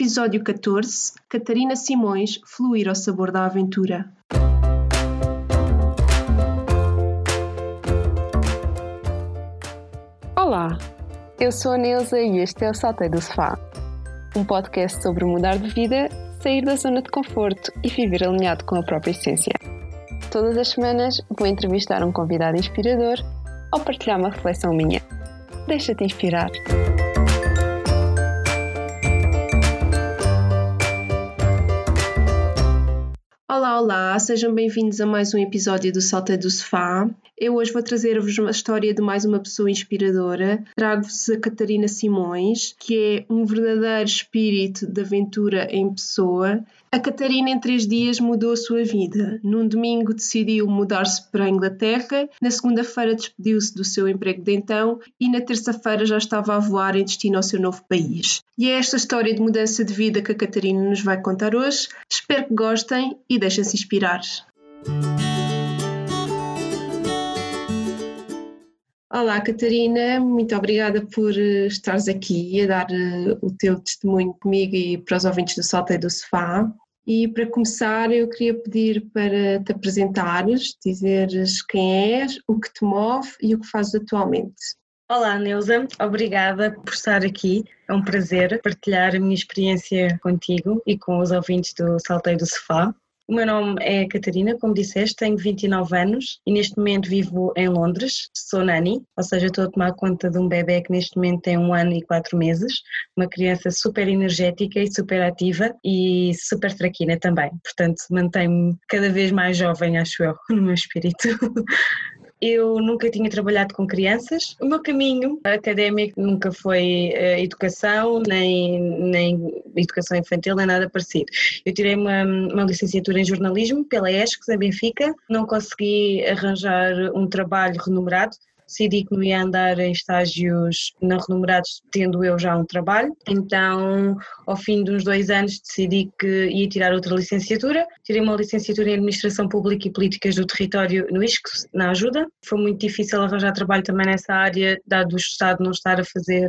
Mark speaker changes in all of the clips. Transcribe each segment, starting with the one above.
Speaker 1: episódio 14, Catarina Simões fluir ao sabor da aventura.
Speaker 2: Olá, eu sou a Neuza e este é o Saltei do Sofá, um podcast sobre mudar de vida, sair da zona de conforto e viver alinhado com a própria essência. Todas as semanas vou entrevistar um convidado inspirador ou partilhar uma reflexão minha. Deixa-te inspirar.
Speaker 1: Olá, sejam bem-vindos a mais um episódio do Salta do Sofá. Eu hoje vou trazer-vos uma história de mais uma pessoa inspiradora. Trago-vos a Catarina Simões, que é um verdadeiro espírito de aventura em pessoa. A Catarina, em três dias, mudou a sua vida. Num domingo, decidiu mudar-se para a Inglaterra, na segunda-feira, despediu-se do seu emprego de então e na terça-feira já estava a voar em destino ao seu novo país. E é esta história de mudança de vida que a Catarina nos vai contar hoje. Espero que gostem e deixem-se inspirar. Olá, Catarina, muito obrigada por eh, estares aqui a dar eh, o teu testemunho comigo e para os ouvintes do Salto e do Sofá. E para começar, eu queria pedir para te apresentares, dizeres quem és, o que te move e o que fazes atualmente.
Speaker 3: Olá, Neuza, obrigada por estar aqui. É um prazer partilhar a minha experiência contigo e com os ouvintes do Salteio do Sofá. O meu nome é Catarina, como disseste, tenho 29 anos e neste momento vivo em Londres. Sou nani, ou seja, estou a tomar conta de um bebê que neste momento tem um ano e quatro meses, uma criança super energética e super ativa e super traquina também. Portanto, mantenho-me cada vez mais jovem, acho eu, no meu espírito. Eu nunca tinha trabalhado com crianças. O meu caminho académico nunca foi uh, educação, nem, nem educação infantil, nem nada parecido. Eu tirei uma, uma licenciatura em jornalismo pela ESCS, em Benfica. Não consegui arranjar um trabalho remunerado, decidi que não ia andar em estágios não remunerados, tendo eu já um trabalho. Então, ao fim de uns dois anos, decidi que ia tirar outra licenciatura. Tirei uma licenciatura em Administração Pública e Políticas do Território no ISCS, na ajuda. Foi muito difícil arranjar trabalho também nessa área, dado o Estado não estar a fazer,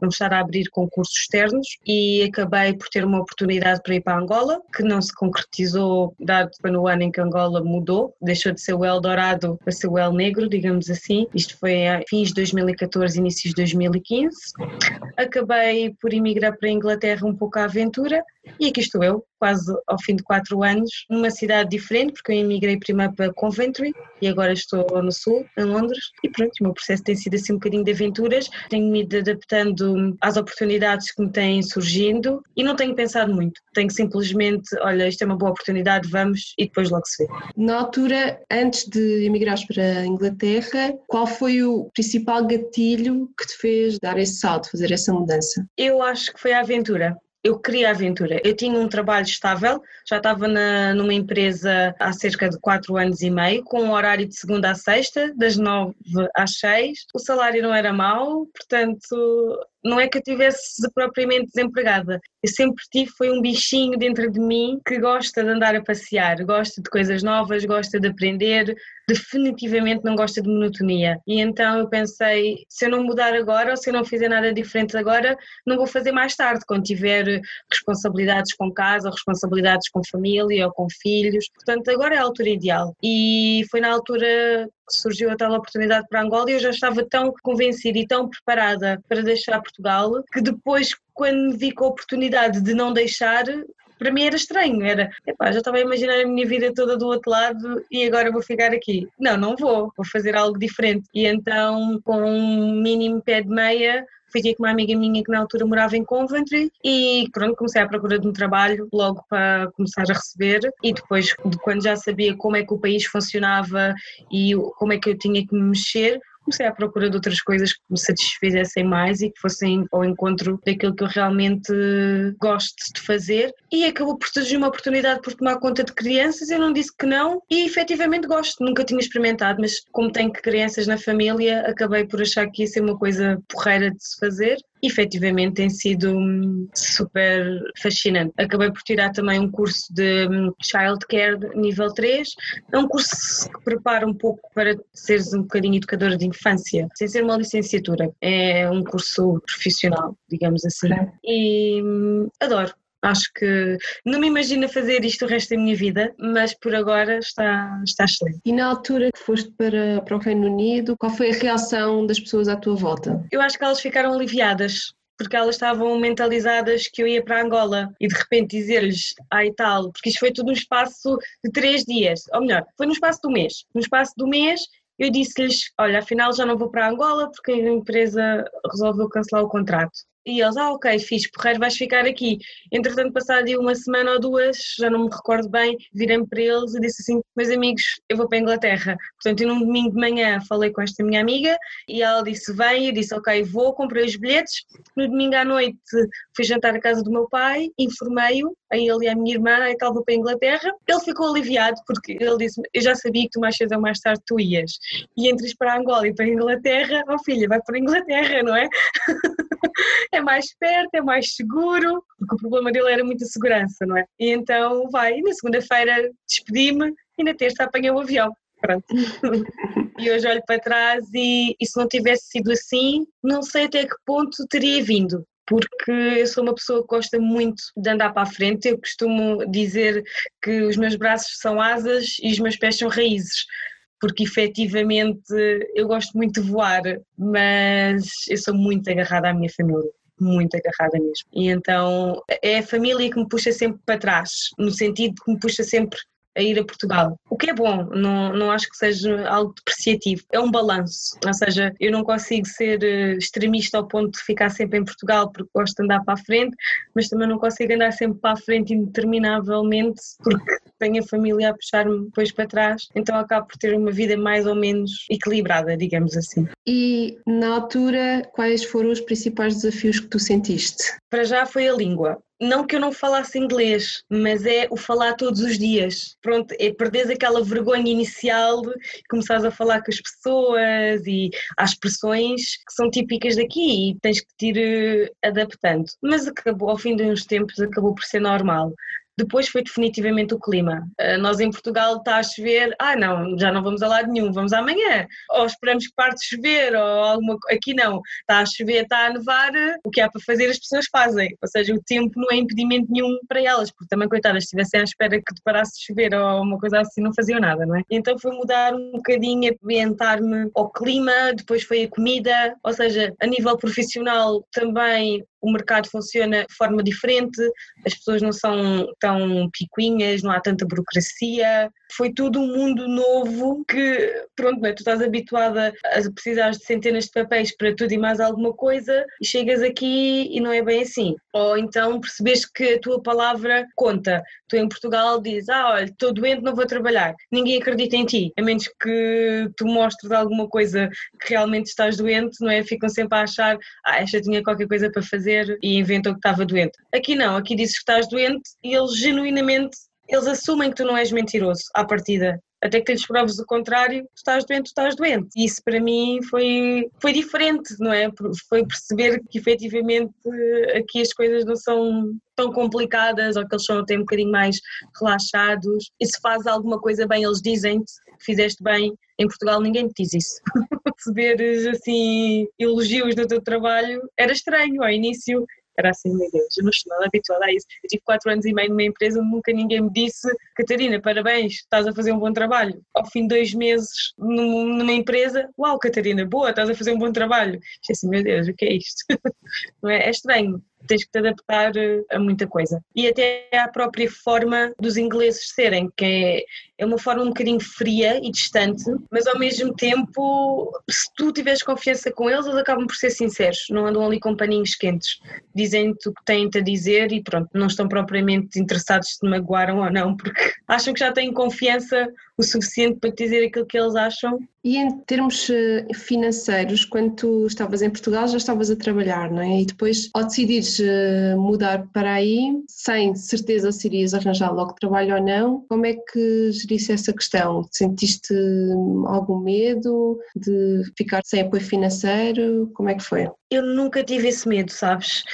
Speaker 3: não estar a abrir concursos externos e acabei por ter uma oportunidade para ir para Angola, que não se concretizou, dado que no ano em que Angola mudou, deixou de ser o Eldorado para ser o El Negro, digamos assim, isto foi a fins de 2014, inícios de 2015. Acabei por emigrar para a Inglaterra um pouco à aventura e aqui estou eu, quase ao fim de quatro anos, numa cidade diferente, porque eu emigrei primeiro para Coventry e agora estou no sul, em Londres. E pronto, o meu processo tem sido assim um bocadinho de aventuras. Tenho-me ido adaptando às oportunidades que me têm surgindo e não tenho pensado muito. Tenho simplesmente, olha, isto é uma boa oportunidade, vamos e depois logo se vê.
Speaker 1: Na altura, antes de emigrares para a Inglaterra, qual foi o principal gatilho que te fez dar esse salto, fazer essa mudança?
Speaker 3: Eu acho que foi a aventura eu queria aventura. Eu tinha um trabalho estável, já estava na, numa empresa há cerca de 4 anos e meio, com um horário de segunda a sexta, das 9 às 6. O salário não era mau, portanto, não é que eu tivesse propriamente desempregada. Eu sempre tive, foi um bichinho dentro de mim que gosta de andar a passear, gosta de coisas novas, gosta de aprender, definitivamente não gosta de monotonia. E então eu pensei, se eu não mudar agora ou se eu não fizer nada diferente agora, não vou fazer mais tarde, quando tiver responsabilidades com casa, responsabilidades com família ou com filhos. Portanto, agora é a altura ideal. E foi na altura surgiu a tal oportunidade para Angola e eu já estava tão convencida e tão preparada para deixar Portugal que depois, quando vi com a oportunidade de não deixar, para mim era estranho, era, epá, já estava a imaginar a minha vida toda do outro lado e agora vou ficar aqui. Não, não vou, vou fazer algo diferente. E então, com um mínimo pé de meia, fui ter com uma amiga minha que na altura morava em Coventry e pronto, comecei à procura de um trabalho logo para começar a receber. E depois de quando já sabia como é que o país funcionava e como é que eu tinha que me mexer, comecei à procura de outras coisas que me satisfizessem mais e que fossem ao encontro daquilo que eu realmente gosto de fazer. E acabou por surgir uma oportunidade por tomar conta de crianças. Eu não disse que não e efetivamente gosto. Nunca tinha experimentado, mas como tenho crianças na família, acabei por achar que ia ser uma coisa porreira de se fazer efetivamente tem sido hum, super fascinante. Acabei por tirar também um curso de hum, Childcare nível 3, é um curso que prepara um pouco para seres um bocadinho educadora de infância, sem ser uma licenciatura, é um curso profissional, digamos assim. E hum, adoro, Acho que não me imagino fazer isto o resto da minha vida, mas por agora está, está excelente.
Speaker 1: E na altura que foste para, para o Reino Unido, qual foi a reação das pessoas à tua volta?
Speaker 3: Eu acho que elas ficaram aliviadas porque elas estavam mentalizadas que eu ia para Angola e de repente dizer-lhes, ai tal, porque isto foi tudo num espaço de três dias, ou melhor, foi no espaço do mês. No espaço do mês eu disse-lhes, olha, afinal já não vou para Angola porque a empresa resolveu cancelar o contrato. E eles, ah, ok, fiz, porreiro, vais ficar aqui. Entretanto, passado uma semana ou duas, já não me recordo bem, virei-me para eles e disse assim: Meus amigos, eu vou para a Inglaterra. Portanto, eu num domingo de manhã falei com esta minha amiga e ela disse: Vem, eu disse: Ok, vou, comprei os bilhetes. No domingo à noite fui jantar à casa do meu pai, informei-o, a ele e à minha irmã, e tal, vou para a Inglaterra. Ele ficou aliviado porque ele disse: Eu já sabia que tu mais cedo ou mais tarde tu ias. E entre ir para Angola e para a Inglaterra, oh filha, vai para a Inglaterra, não é? é mais perto, é mais seguro, porque o problema dele era muita segurança, não é? E então vai, e na segunda-feira despedi-me e na terça apanhei o avião. Pronto. e hoje olho para trás e, e se não tivesse sido assim, não sei até que ponto teria vindo porque eu sou uma pessoa que gosta muito de andar para a frente. Eu costumo dizer que os meus braços são asas e os meus pés são raízes porque efetivamente eu gosto muito de voar, mas eu sou muito agarrada à minha família muito agarrada mesmo. E então é a família que me puxa sempre para trás, no sentido que me puxa sempre a ir a Portugal. O que é bom, não, não acho que seja algo depreciativo. É um balanço. Ou seja, eu não consigo ser eh, extremista ao ponto de ficar sempre em Portugal porque gosto de andar para a frente, mas também não consigo andar sempre para a frente indeterminavelmente porque tenho a família a puxar-me depois para trás. Então acabo por ter uma vida mais ou menos equilibrada, digamos assim.
Speaker 1: E na altura, quais foram os principais desafios que tu sentiste?
Speaker 3: Para já foi a língua não que eu não falasse inglês, mas é o falar todos os dias. Pronto, é perderes aquela vergonha inicial, começares a falar com as pessoas e as expressões que são típicas daqui e tens que te ir eh, adaptando. Mas acabou, ao fim de uns tempos, acabou por ser normal. Depois foi definitivamente o clima. Uh, nós em Portugal está a chover, ah não, já não vamos a lado nenhum, vamos amanhã. Ou esperamos que parte de chover, ou alguma Aqui não, está a chover, está a nevar, o que há para fazer as pessoas fazem. Ou seja, o tempo não é impedimento nenhum para elas, porque também, coitadas, se estivessem à espera que parasse de chover ou uma coisa assim, não faziam nada, não é? Então foi mudar um bocadinho, ambientar-me ao clima, depois foi a comida, ou seja, a nível profissional também o mercado funciona de forma diferente, as pessoas não são tão picuinhas, não há tanta burocracia. Foi tudo um mundo novo que, pronto, é? tu estás habituada a precisar de centenas de papéis para tudo e mais alguma coisa e chegas aqui e não é bem assim. Ou então percebes que a tua palavra conta. Tu em Portugal dizes, ah, olha, estou doente, não vou trabalhar. Ninguém acredita em ti, a menos que tu mostres alguma coisa que realmente estás doente, não é? Ficam sempre a achar, ah, esta tinha qualquer coisa para fazer e inventam que estava doente. Aqui não, aqui dizes que estás doente e eles genuinamente, eles assumem que tu não és mentiroso à partida. Até que tens provas do contrário, tu estás doente, tu estás doente. Isso para mim foi, foi diferente, não é? Foi perceber que efetivamente aqui as coisas não são tão complicadas ou que eles são até um bocadinho mais relaxados. E se fazes alguma coisa bem, eles dizem-te que fizeste bem. Em Portugal ninguém te diz isso. Receberes assim elogios no teu trabalho era estranho ao início. Era assim, meu Deus, eu não estou nada habituada a isso. Eu tive quatro anos e meio numa empresa onde nunca ninguém me disse Catarina, parabéns, estás a fazer um bom trabalho. Ao fim de dois meses numa empresa, uau, Catarina, boa, estás a fazer um bom trabalho. É assim, meu Deus, o que é isto? Não é? é estranho tens que te adaptar eh, a muita coisa. E até à própria forma dos ingleses serem, que é, é uma forma um bocadinho fria e distante, mas ao mesmo tempo, se tu tiveres confiança com eles, eles acabam por ser sinceros, não andam ali com paninhos quentes. Dizem-te o que têm-te a dizer e pronto, não estão propriamente interessados se te magoaram ou não, porque acham que já têm confiança o suficiente para dizer aquilo que eles acham.
Speaker 1: E em termos eh, financeiros, quando tu estavas em Portugal já estavas a trabalhar, não é? E depois, ao decidires eh, mudar para aí, sem certeza se irias arranjar logo trabalho ou não, como é que gerisse essa questão? Sentiste algum medo de ficar sem apoio financeiro? Como é que foi?
Speaker 3: Eu nunca tive esse medo, sabes?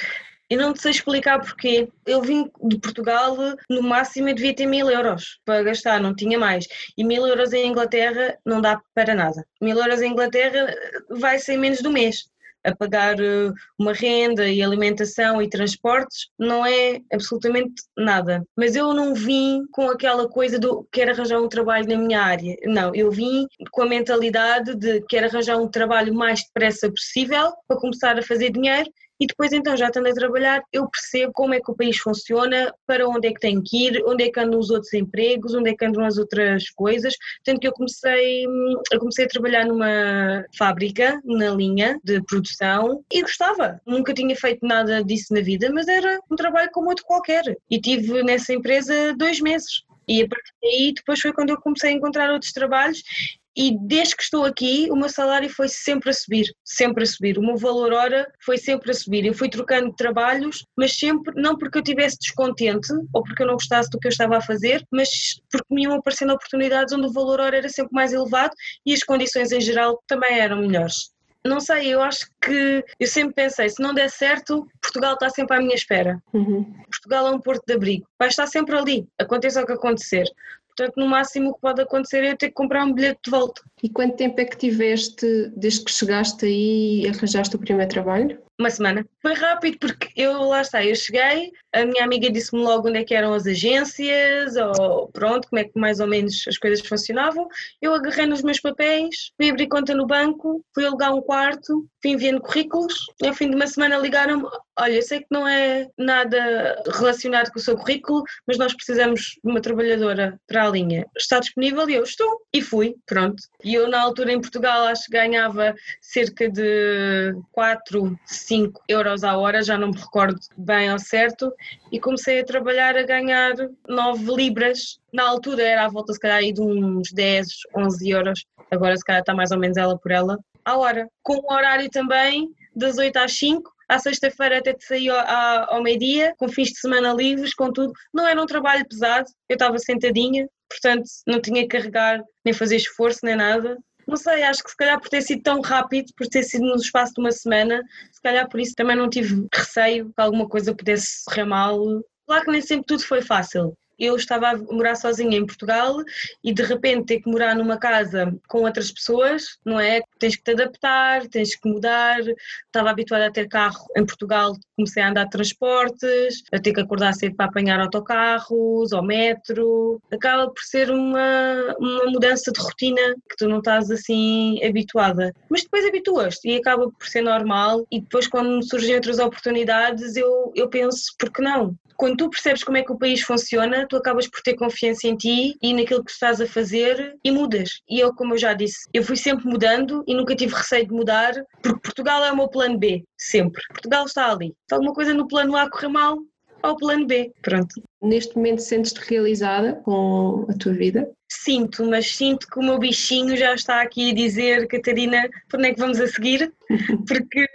Speaker 3: Eu não sei explicar porquê. Eu vim de Portugal, no máximo eu devia ter mil euros para gastar, não tinha mais. E mil euros em Inglaterra não dá para nada. Mil euros em Inglaterra vai ser menos do mês. A pagar eh, uma renda e alimentação e transportes não é absolutamente nada. Mas eu não vim com aquela coisa do quero arranjar um trabalho na minha área. Não, eu vim com a mentalidade de quero arranjar um trabalho mais depressa possível para começar a fazer dinheiro e depois então já estando a trabalhar eu percebo como é que o país funciona, para onde é que tenho que ir, onde é que andam os outros empregos, onde é que andam as outras coisas, tanto que eu comecei, eu comecei a trabalhar numa fábrica, na linha de produção e gostava, nunca tinha feito nada disso na vida, mas era um trabalho como outro qualquer. E tive nessa empresa dois meses. E a partir daí, depois foi quando eu comecei a encontrar outros trabalhos e desde que estou aqui o meu salário foi sempre a subir, sempre a subir, o meu valor hora foi sempre a subir. Eu fui trocando trabalhos, mas sempre, não porque eu estivesse descontente ou porque eu não gostasse do que eu estava a fazer, mas porque me iam aparecendo oportunidades onde o valor hora era sempre mais elevado e as condições em geral também eram melhores. Não sei, eu acho que eu sempre pensei, se não der certo, Portugal está sempre à minha espera.
Speaker 1: Uhum.
Speaker 3: Portugal é um porto de abrigo, vai estar sempre ali, aconteça o que acontecer. Portanto, no máximo o que pode acontecer é eu ter que comprar um bilhete de volta.
Speaker 1: E quanto tempo é que tiveste desde que chegaste aí e arranjaste o primeiro trabalho?
Speaker 3: Uma semana. Foi rápido porque eu, lá está, eu cheguei, a minha amiga disse-me logo onde é que eram as agências, ou pronto, como é que mais ou menos as coisas funcionavam. Eu agarrei nos meus papéis, fui abrir conta no banco, fui alugar um quarto, fui enviando currículos, e ao fim de uma semana ligaram-me, olha, eu sei que não é nada relacionado com o seu currículo, mas nós precisamos de uma trabalhadora para a linha. Está disponível? E eu estou. E fui, pronto. E eu, na altura, em Portugal, acho que ganhava cerca de 4, 5 euros a hora, já não me recordo bem ao certo, e comecei a trabalhar a ganhar 9 libras. Na altura era à volta, se calhar, aí de uns 10, 11 euros. Agora, se calhar, está mais ou menos ela por ela, à hora. Com o horário também, das 8 às 5, à sexta-feira até te sair ao, meio-dia, com fins de semana livres, com tudo. Não era um trabalho pesado, eu estava sentadinha, portanto não tinha que carregar, nem fazer esforço, nem nada. Não sei, acho que se calhar por ter sido tão rápido, por ter sido no espaço de uma semana, se calhar por isso também não tive receio que alguma coisa pudesse correr mal. Claro que nem sempre tudo foi fácil eu estava a morar sozinha em Portugal e de repente ter que morar numa casa com outras pessoas, não é? Tens que te adaptar, tens que mudar. Estava habituada a ter carro em Portugal, comecei a andar de transportes, a ter que acordar cedo para apanhar autocarros ou metro. Acaba por ser uma, uma mudança de rotina que tu não estás assim habituada. Mas depois habituas-te e acaba por ser normal. E depois, quando surgem outras oportunidades, eu, eu penso, por que não? quando tu percebes como é que o país funciona, tu acabas por ter confiança em ti e naquilo que estás a fazer e mudas. E eu, como eu já disse, eu fui sempre mudando e nunca tive receio de mudar, porque Portugal é o meu plano B, sempre. Portugal está ali. Se alguma coisa no plano A correr mal, ao plano B. Pronto.
Speaker 1: Neste momento sentes-te realizada com a tua vida?
Speaker 3: Sinto, mas sinto que o meu bichinho já está aqui a dizer, Catarina, por onde é que vamos a seguir? Porque,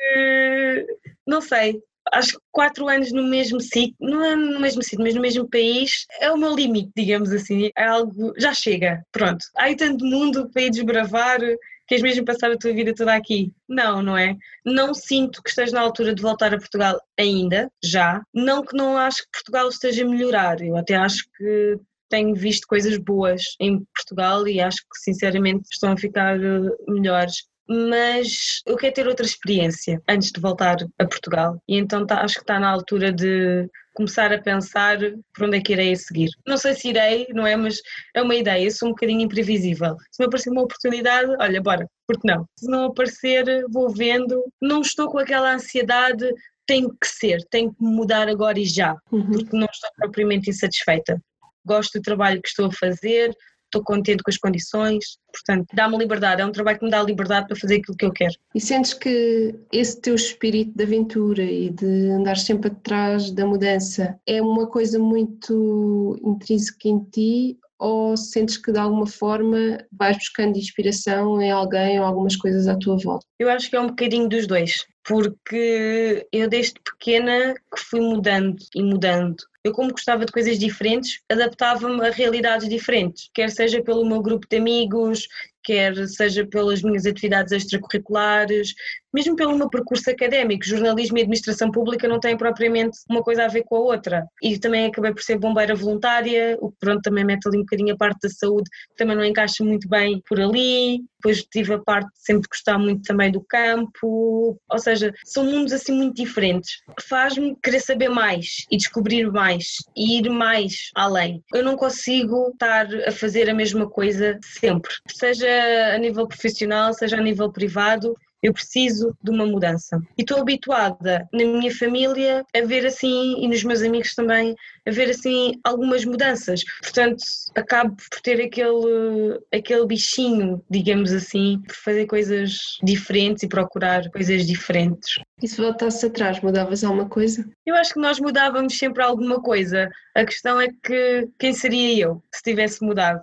Speaker 3: não sei, acho que quatro anos no mesmo sítio, não é no mesmo sítio, mas no mesmo país, é o meu limite, digamos assim. É algo, já chega, pronto. Há tanto mundo para ir desbravar, queres mesmo passar a tua vida toda aqui? Não, não é? Não sinto que esteja na altura de voltar a Portugal ainda, já. Não que não acho que Portugal esteja a melhorar, eu até acho que tenho visto coisas boas em Portugal e acho que sinceramente estão a ficar eh, melhores mas eu quero ter outra experiência antes de voltar a Portugal e então tá, acho que está na altura de começar a pensar por onde é que irei a seguir. Não sei se irei, não é? Mas é uma ideia, sou um bocadinho imprevisível. Se me aparecer uma oportunidade, olha, bora, porque não? Se não aparecer, vou vendo. Não estou com aquela ansiedade, tem que ser, tem que mudar agora e já, uhum. porque não estou propriamente insatisfeita. Gosto do trabalho que estou a fazer, estou contente com as condições, portanto, dá-me liberdade, é um trabalho que me dá liberdade para fazer aquilo que eu quero.
Speaker 1: E sentes que esse teu espírito de aventura e de andar sempre atrás da mudança é uma coisa muito intrínseca em ti ou sentes que de alguma forma vais buscando inspiração em alguém ou algumas coisas à tua volta?
Speaker 3: Eu acho que é um bocadinho dos dois, porque eu desde pequena que fui mudando e mudando. Eu, como gostava de coisas diferentes, adaptava-me a realidades diferentes, quer seja pelo meu grupo de amigos, quer seja pelas minhas atividades extracurriculares, mesmo pelo meu percurso académico. Jornalismo e administração pública não têm propriamente uma coisa a ver com a outra. E também acabei por ser bombeira voluntária, o que pronto também mete ali um bocadinho a parte da saúde, também não encaixa muito bem por ali. Depois tive a parte de sempre gostar muito também do campo, ou seja, são mundos assim muito diferentes. Faz-me querer saber mais e descobrir mais e ir mais além. Eu não consigo estar a fazer a mesma coisa sempre, seja a nível profissional, seja a nível privado, eu preciso de uma mudança. E estou habituada na minha família a ver assim, e nos meus amigos também, a ver assim algumas mudanças. Portanto, acabo por ter aquele, aquele bichinho, digamos assim, por fazer coisas diferentes e procurar coisas diferentes.
Speaker 1: E se voltasse atrás, mudavas alguma coisa?
Speaker 3: Eu acho que nós mudávamos sempre alguma coisa. A questão é que quem seria eu se tivesse mudado,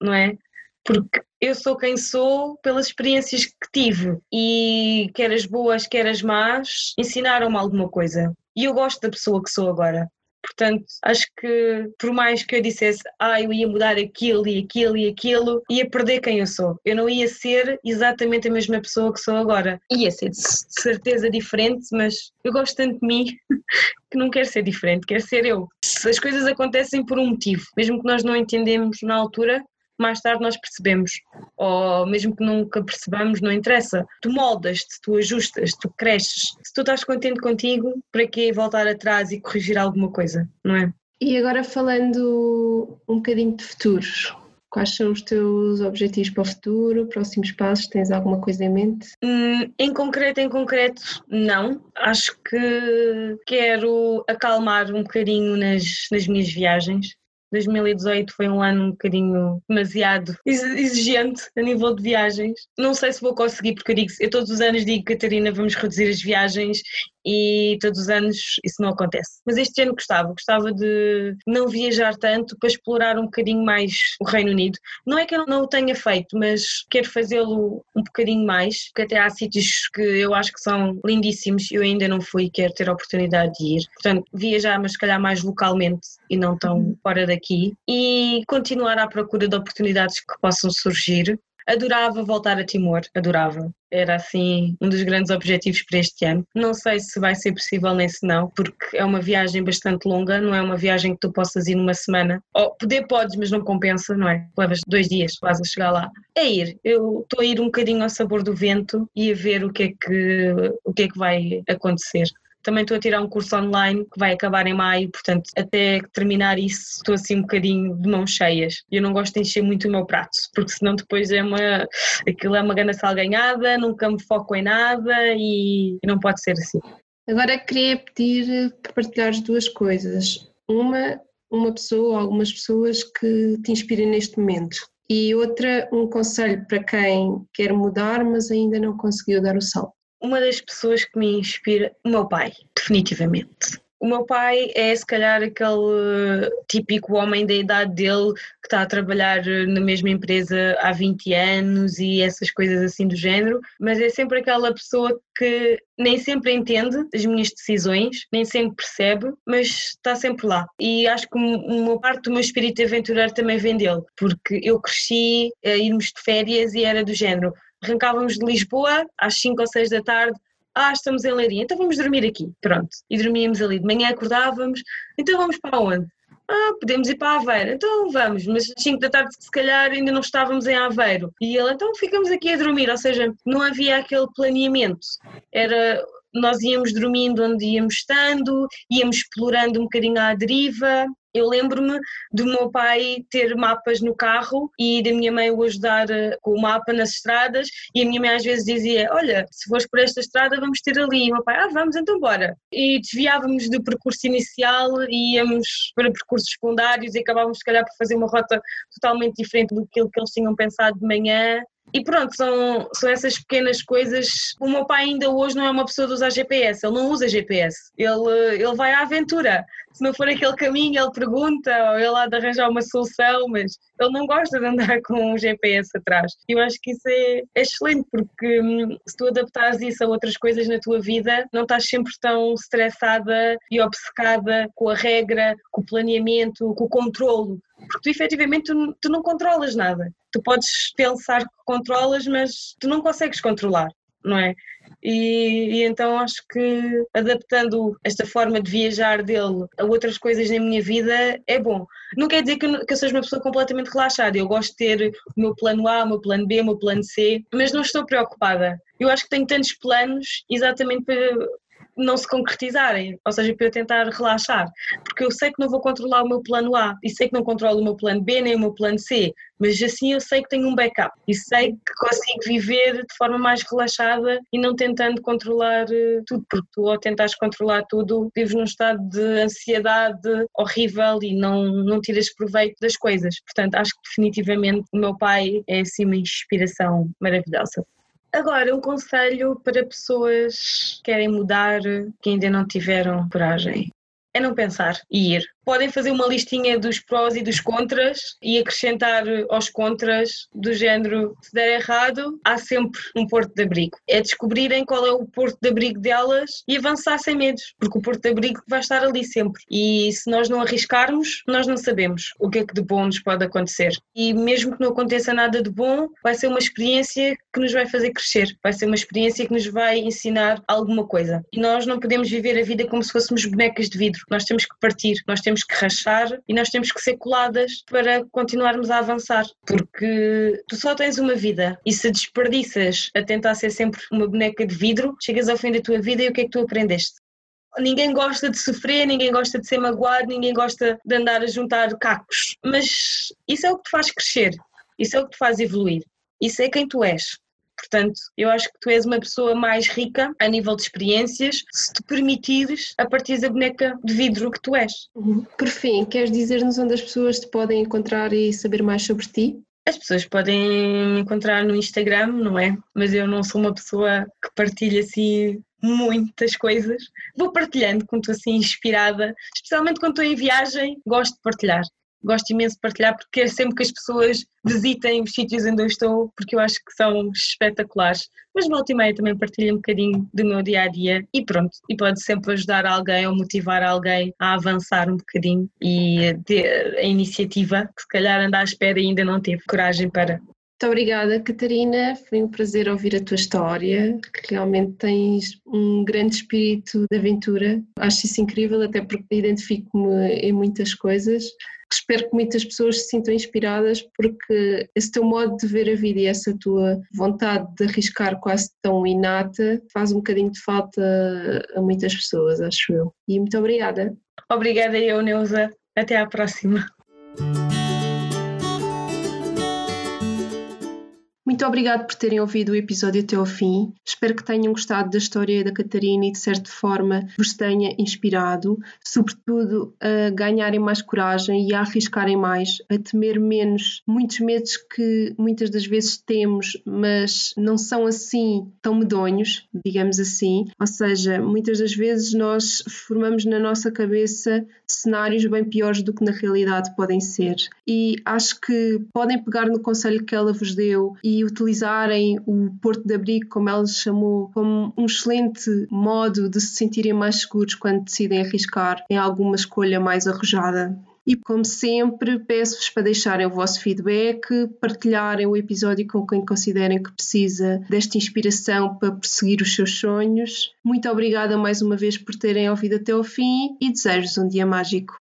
Speaker 3: não é? Porque eu sou quem sou pelas experiências que tive e quer as boas, quer as más, ensinaram-me alguma coisa. E eu gosto da pessoa que sou agora. Portanto, acho que por mais que eu dissesse, ah, eu ia mudar aquilo e aquilo e aquilo, ia perder quem eu sou. Eu não ia ser exatamente a mesma pessoa que sou agora. Ia ser de certeza diferente, mas eu gosto tanto de mim que não quero ser diferente, quero ser eu. As coisas acontecem por um motivo, mesmo que nós não entendemos na altura, mais tarde nós percebemos, ou mesmo que nunca percebamos, não interessa. Tu moldas-te, tu ajustas, tu cresces. Se tu estás contente contigo, para que voltar atrás e corrigir alguma coisa, não é?
Speaker 1: E agora falando um bocadinho de futuros, Quais são os teus objetivos para o futuro, próximos passos? Tens alguma coisa em mente?
Speaker 3: Hum, em concreto, em concreto, não. Acho que quero acalmar um bocadinho nas, nas minhas viagens. 2018 foi um ano um bocadinho demasiado exigente a nível de viagens. Não sei se vou conseguir, porque eu, digo, eu todos os anos digo, Catarina, vamos reduzir as viagens e todos os anos isso não acontece. Mas este ano gostava, gostava de não viajar tanto para explorar um bocadinho mais o Reino Unido. Não é que eu não o tenha feito, mas quero fazê-lo um bocadinho mais, porque até há sítios que eu acho que são lindíssimos e eu ainda não fui e quero ter a oportunidade de ir. Portanto, viajar, mas se calhar mais localmente e não tão fora daqui. E continuar à procura de oportunidades que possam surgir Adorava voltar a Timor, adorava. Era assim um dos grandes objetivos para este ano. Não sei se vai ser possível nem se não, porque é uma viagem bastante longa, não é uma viagem que tu possas ir numa semana. Ou poder podes, mas não compensa, não é? Levas dois dias quase a chegar lá. É ir. Eu estou a ir um bocadinho ao sabor do vento e a ver o que é que, o que, é que vai acontecer. Também estou a tirar um curso online que vai acabar em maio, portanto, até terminar isso, estou assim um bocadinho de mãos cheias. Eu não gosto de encher muito o meu prato, porque senão depois é uma. aquilo é uma gana salganhada, nunca me foco em nada e não pode ser assim.
Speaker 1: Agora queria pedir que partilhares duas coisas. Uma, uma pessoa ou algumas pessoas que te inspirem neste momento. E outra, um conselho para quem quer mudar, mas ainda não conseguiu dar o salto
Speaker 3: uma das pessoas que me inspira, o meu pai, definitivamente. O meu pai é, se calhar, aquele típico homem da idade dele que está a trabalhar na mesma empresa há 20 anos e essas coisas assim do género, mas é sempre aquela pessoa que nem sempre entende as minhas decisões, nem sempre percebe, mas está sempre lá. E acho que uma parte do meu espírito aventureiro também vem dele, porque eu cresci a irmos de férias e era do género arrancávamos de Lisboa às 5 ou 6 da tarde, ah, estamos em Leiria, então vamos dormir aqui, pronto. E dormíamos ali, de manhã acordávamos, então vamos para onde? Ah, podemos ir para Aveiro, então vamos, mas às 5 da tarde se calhar ainda não estávamos em Aveiro. E ele, então ficamos aqui a dormir, ou seja, não havia aquele planeamento, era nós íamos dormindo onde íamos estando, íamos explorando um bocadinho à deriva, eu lembro-me do meu pai ter mapas no carro e da minha mãe o ajudar eh, com o mapa nas estradas e a minha mãe às vezes dizia, olha, se fores por esta estrada vamos ter ali. E o meu pai, ah, vamos, então bora. E desviávamos do percurso inicial e íamos para percursos secundários e acabávamos se calhar por fazer uma rota totalmente diferente do que eles tinham pensado de manhã E pronto, são, são essas pequenas coisas. O meu pai ainda hoje não é uma pessoa de usar GPS, ele não usa GPS, ele, ele vai à aventura. Se não for aquele caminho, ele pergunta ou ele há de arranjar uma solução, mas ele não gosta de andar com um GPS atrás. Eu acho que isso é, é excelente, porque hum, se tu adaptares isso a outras coisas na tua vida, não estás sempre tão estressada e obcecada com a regra, com o planeamento, com o controlo porque tu efetivamente tu, tu, não controlas nada. Tu podes pensar que controlas, mas tu não consegues controlar, não é? E, e, então acho que adaptando esta forma de viajar dele a outras coisas na minha vida é bom. Não quer dizer que eu, que eu seja uma pessoa completamente relaxada, eu gosto de ter o meu plano A, o meu plano B, o meu plano C, mas não estou preocupada. Eu acho que tenho tantos planos exatamente para, não se concretizarem, ou seja, para eu tentar relaxar, porque eu sei que não vou controlar o meu plano A e sei que não controlo o meu plano B nem o meu plano C, mas assim eu sei que tenho um backup e sei que consigo viver de forma mais relaxada e não tentando controlar eh, tudo, porque tu ao tentares controlar tudo vives num estado de ansiedade horrível e não, não tiras proveito das coisas. Portanto, acho que definitivamente o meu pai é assim uma inspiração maravilhosa. Agora, um conselho para pessoas que querem mudar, que ainda não tiveram coragem. É não pensar e ir podem fazer uma listinha dos prós e dos contras e acrescentar aos contras do género se der errado, há sempre um porto de abrigo. É descobrirem qual é o porto de abrigo delas e avançar sem medos, porque o porto de abrigo vai estar ali sempre. E se nós não arriscarmos, nós não sabemos o que é que de bom nos pode acontecer. E mesmo que não aconteça nada de bom, vai ser uma experiência que nos vai fazer crescer, vai ser uma experiência que nos vai ensinar alguma coisa. E nós não podemos viver a vida como se fôssemos bonecas de vidro. Nós temos que partir, nós temos temos que rachar e nós temos que ser coladas para continuarmos a avançar, porque tu só tens uma vida e se desperdiças a tentar ser sempre uma boneca de vidro, chegas ao fim da tua vida e o que é que tu aprendeste? Ninguém gosta de sofrer, ninguém gosta de ser magoado, ninguém gosta de andar a juntar cacos, mas isso é o que te faz crescer, isso é o que te faz evoluir, isso é quem tu és. Portanto, eu acho que tu és uma pessoa mais rica a nível de experiências se te permitires a partir da boneca de vidro que tu és.
Speaker 1: Uhum. Por fim, queres dizer-nos onde as pessoas te podem encontrar e saber mais sobre ti?
Speaker 3: As pessoas podem me encontrar no Instagram, não é? Mas eu não sou uma pessoa que partilha assim muitas coisas. Vou partilhando quando estou assim inspirada, especialmente quando estou em viagem, gosto de partilhar gosto imenso de partilhar porque quero sempre que as pessoas visitem os sítios onde eu estou porque eu acho que são espetaculares. Mas volta e meia também partilho um bocadinho do meu dia a dia e pronto. E pode sempre ajudar alguém ou motivar alguém a avançar um bocadinho e ter a iniciativa que se calhar anda à espera e ainda não teve coragem para.
Speaker 1: Muito obrigada, Catarina. Foi um prazer ouvir a tua história. Realmente tens um grande espírito de aventura. Acho isso incrível, até porque identifico-me em muitas coisas espero que muitas pessoas se sintam inspiradas porque esse teu modo de ver a vida e essa tua vontade de arriscar quase tão inata faz um bocadinho de falta a muitas pessoas, acho eu. E muito obrigada.
Speaker 3: Obrigada eu, Neuza. Até à próxima.
Speaker 1: Muito obrigado por terem ouvido o episódio até ao fim. Espero que tenham gostado da história da Catarina e de certa forma vos tenha inspirado, sobretudo a ganharem mais coragem e a arriscarem mais, a temer menos muitos medos que muitas das vezes temos, mas não são assim tão medonhos, digamos assim. Ou seja, muitas das vezes nós formamos na nossa cabeça cenários bem piores do que na realidade podem ser. E acho que podem pegar no conselho que ela vos deu e utilizarem o Porto de Abrigo, como ela chamou, como um excelente modo de se sentirem mais seguros quando decidem arriscar em alguma escolha mais arrojada. E como sempre, peço-vos para deixarem o vosso feedback, partilharem o episódio com quem considerem que precisa desta inspiração para perseguir os seus sonhos. Muito obrigada mais uma vez por terem ouvido até ao fim e desejo-vos um dia mágico.